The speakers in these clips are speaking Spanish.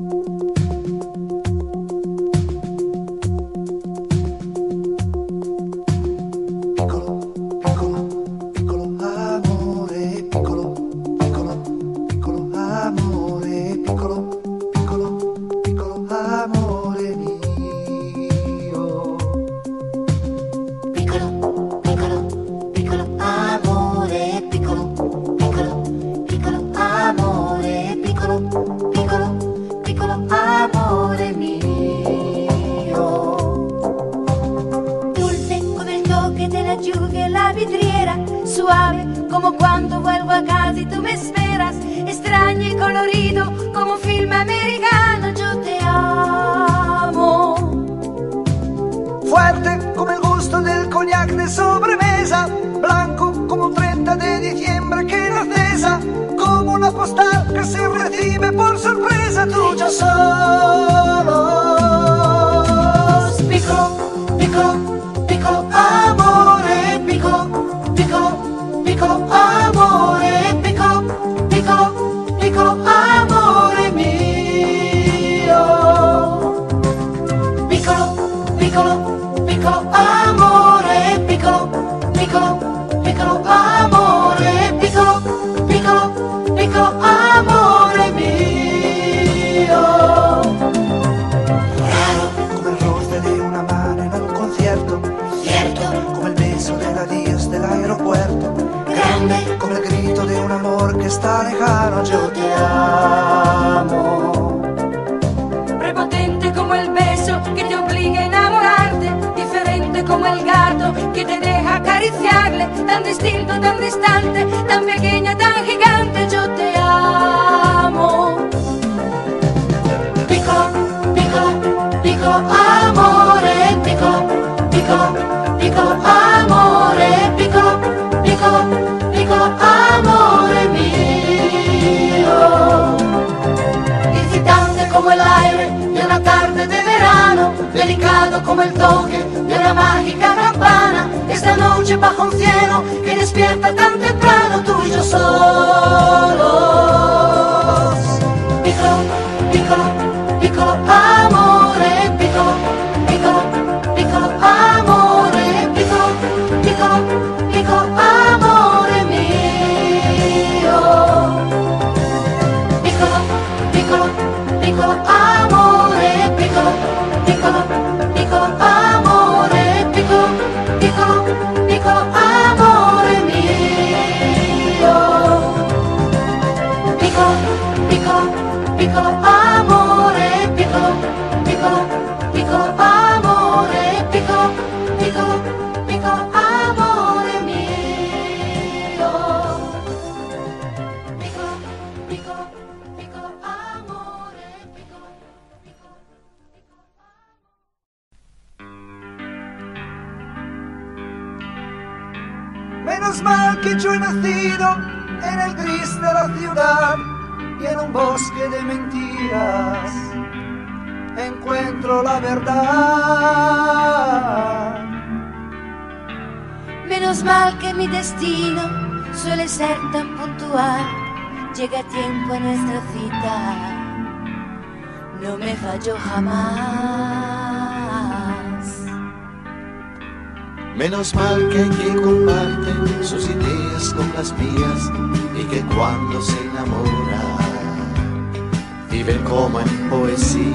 you. suave, como cuando vuelvo a casa y tú me esperas, extraño y colorido, como un filme americano, yo te amo. Fuerte como el gusto del cognac de sobremesa, blanco como 30 de diciembre que nos como una postal que se recibe por sorpresa, tuyo soy. distinto, tan distante, tan pequeña, tan gigante, yo te amo. Pico, pico, pico, amore, pico, pico, pico, amore, pico, pico, pico, amore mio. Visitante come el aire de una tarde de verano, delicato come il toque di una mágica campana, esta noche bajo un cielo despierta tan temprano tú y yo solos. yo he nacido en el gris de la ciudad y en un bosque de mentiras encuentro la verdad. Menos mal que mi destino suele ser tan puntual, llega a tiempo a nuestra cita, no me falló jamás. Menos mal que hay quien comparte sus ideas con las mías y que cuando se enamora viven como en poesía.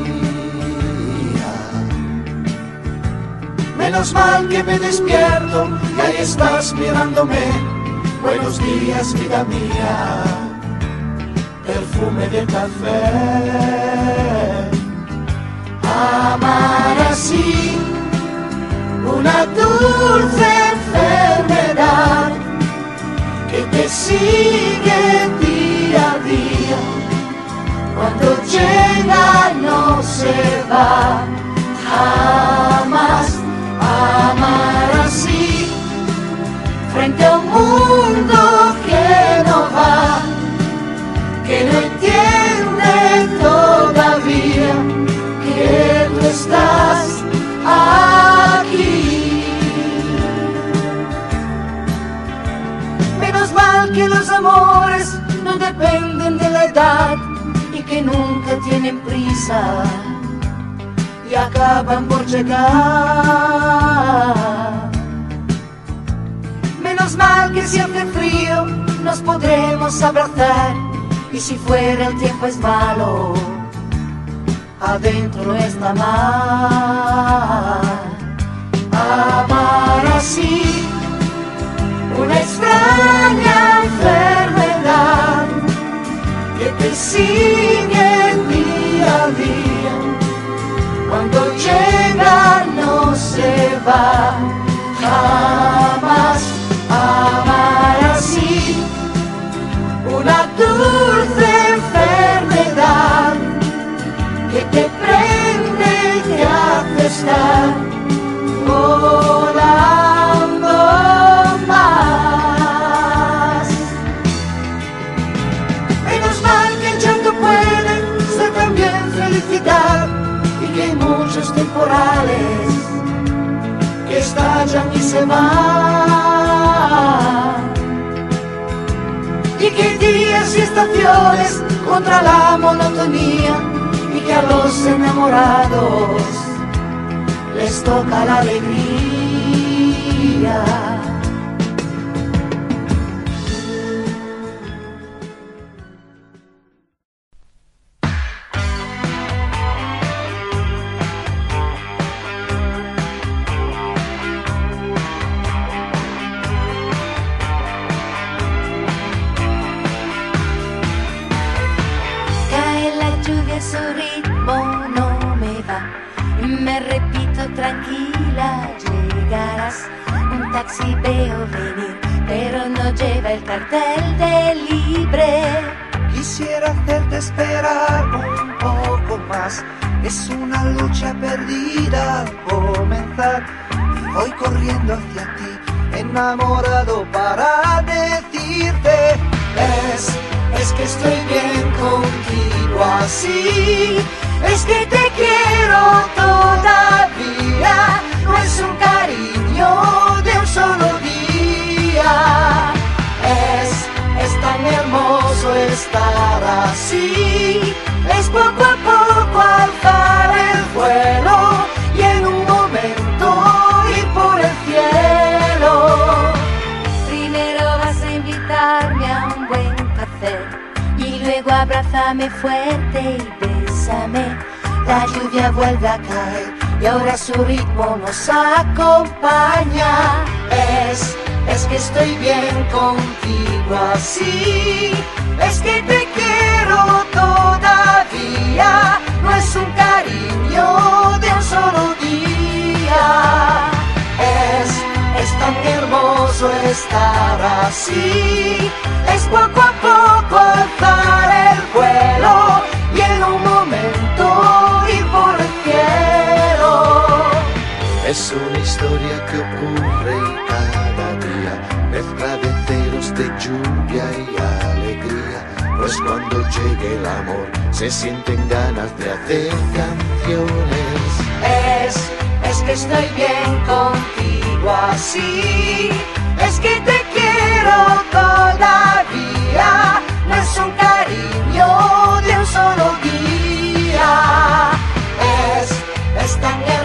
Menos mal que me despierto y ahí estás mirándome. Buenos días, vida mía, perfume de café. Amar así una dulce enfermedad que te sigue día a día. Cuando llega no se va jamás amar así frente a un mundo nos podremos abrazar y si fuera el tiempo es malo, adentro no está mal. Amar así, una extraña enfermedad que te sigue día a día. Cuando llega no se va Y que hay días y estaciones contra la monotonía y que a los enamorados les toca la alegría. Su ritmo no me va. Me repito tranquila, llegarás. Un taxi veo venir, pero no lleva el cartel de libre. Quisiera hacerte esperar un poco más. Es una lucha perdida al comenzar. Y voy corriendo hacia ti, enamorado para decirte: Es, es que estoy bien contigo así. Es que te quiero todavía. No es un cariño de un solo día. Es, es tan hermoso estar así. Abrázame fuerte y bésame. La lluvia vuelve a caer y ahora su ritmo nos acompaña. Es, es que estoy bien contigo así. Es que te quiero todavía. No es un cariño de un solo día. Es, es tan hermoso estar así. Es poco a poco Es una historia que ocurre cada día, mezcla de ceros, de lluvia y alegría. Pues cuando llegue el amor, se sienten ganas de hacer canciones. Es, es que estoy bien contigo así. Es que te quiero todavía.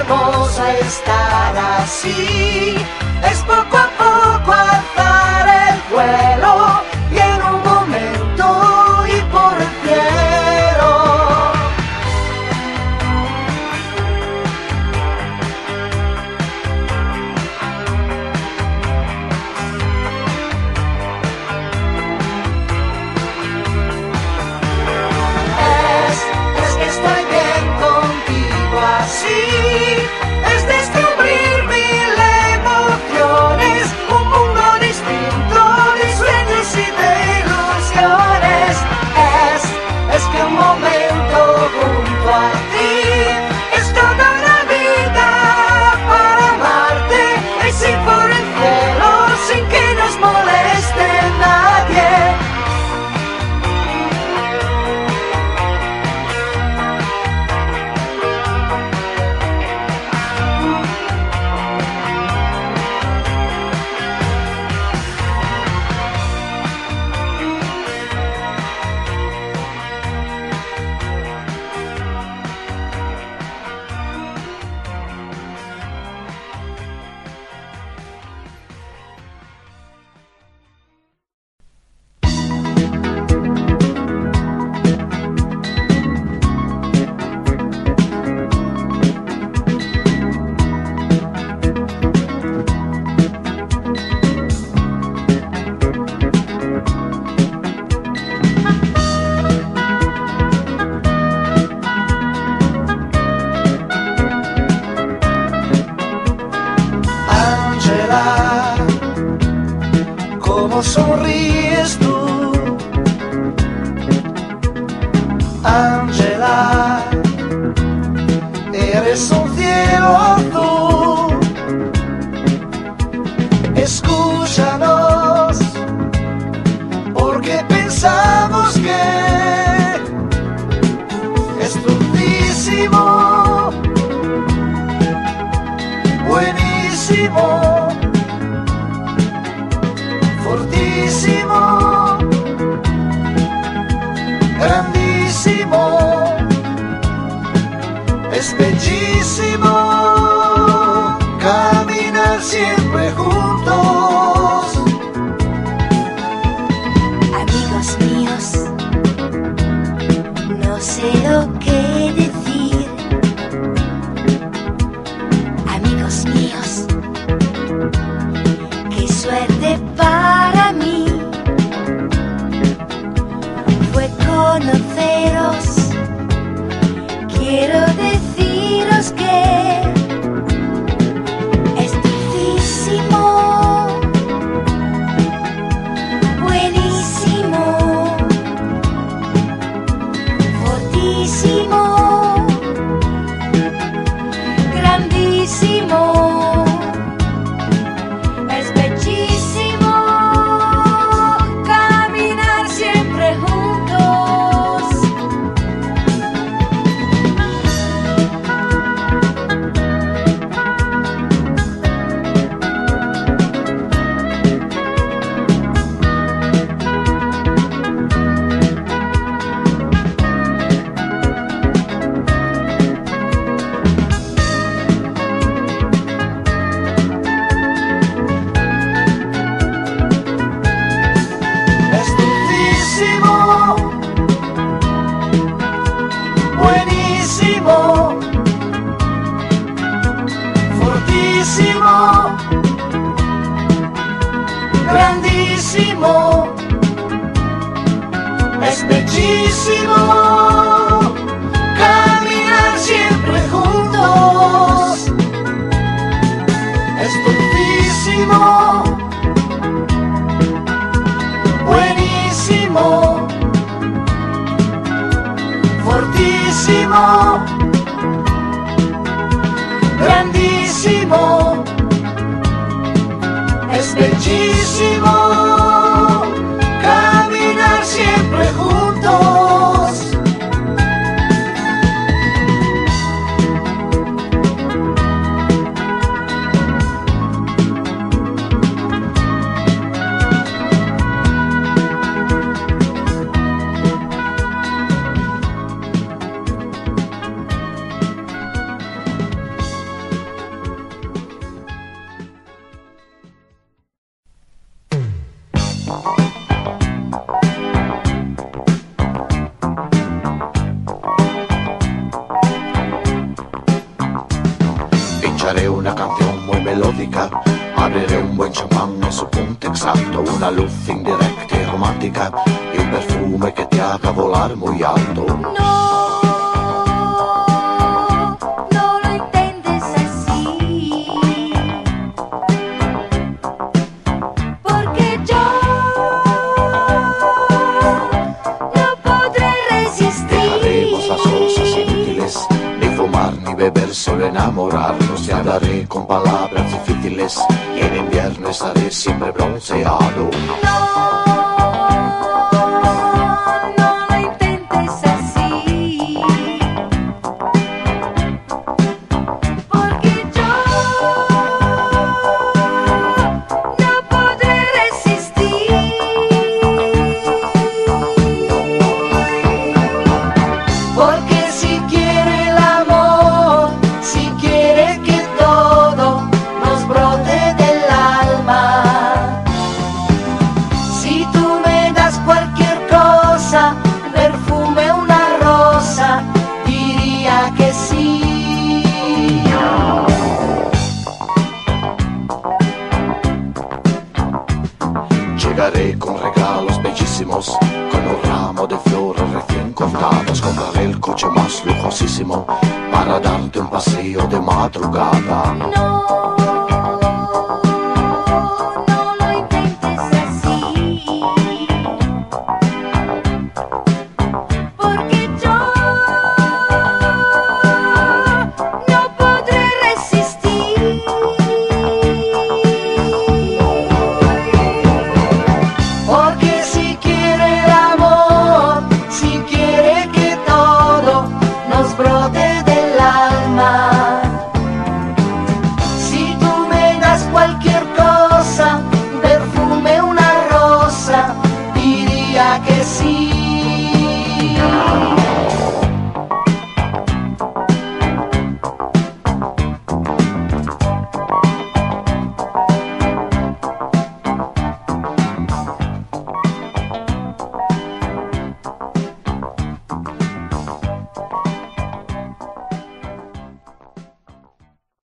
Hermoso estar así. Es poco a poco alzar el vuelo Escúchanos, porque pensamos que es dulcísimo, buenísimo. fortísimo, grandísimo, es bellísimo es bellísimo caminar siempre juntos. Es dulcísimo buenísimo, fortísimo, grandísimo, es bellísimo Una canción muy melódica, abriré un buen champán en su punto exacto, una luz indirecta y romántica. Y un perfume que te haga volar muy alto. Beber, solo enamorarnos. Te hablaré con palabras difíciles y en invierno estaré siempre bronceado. Paseo de madrugada.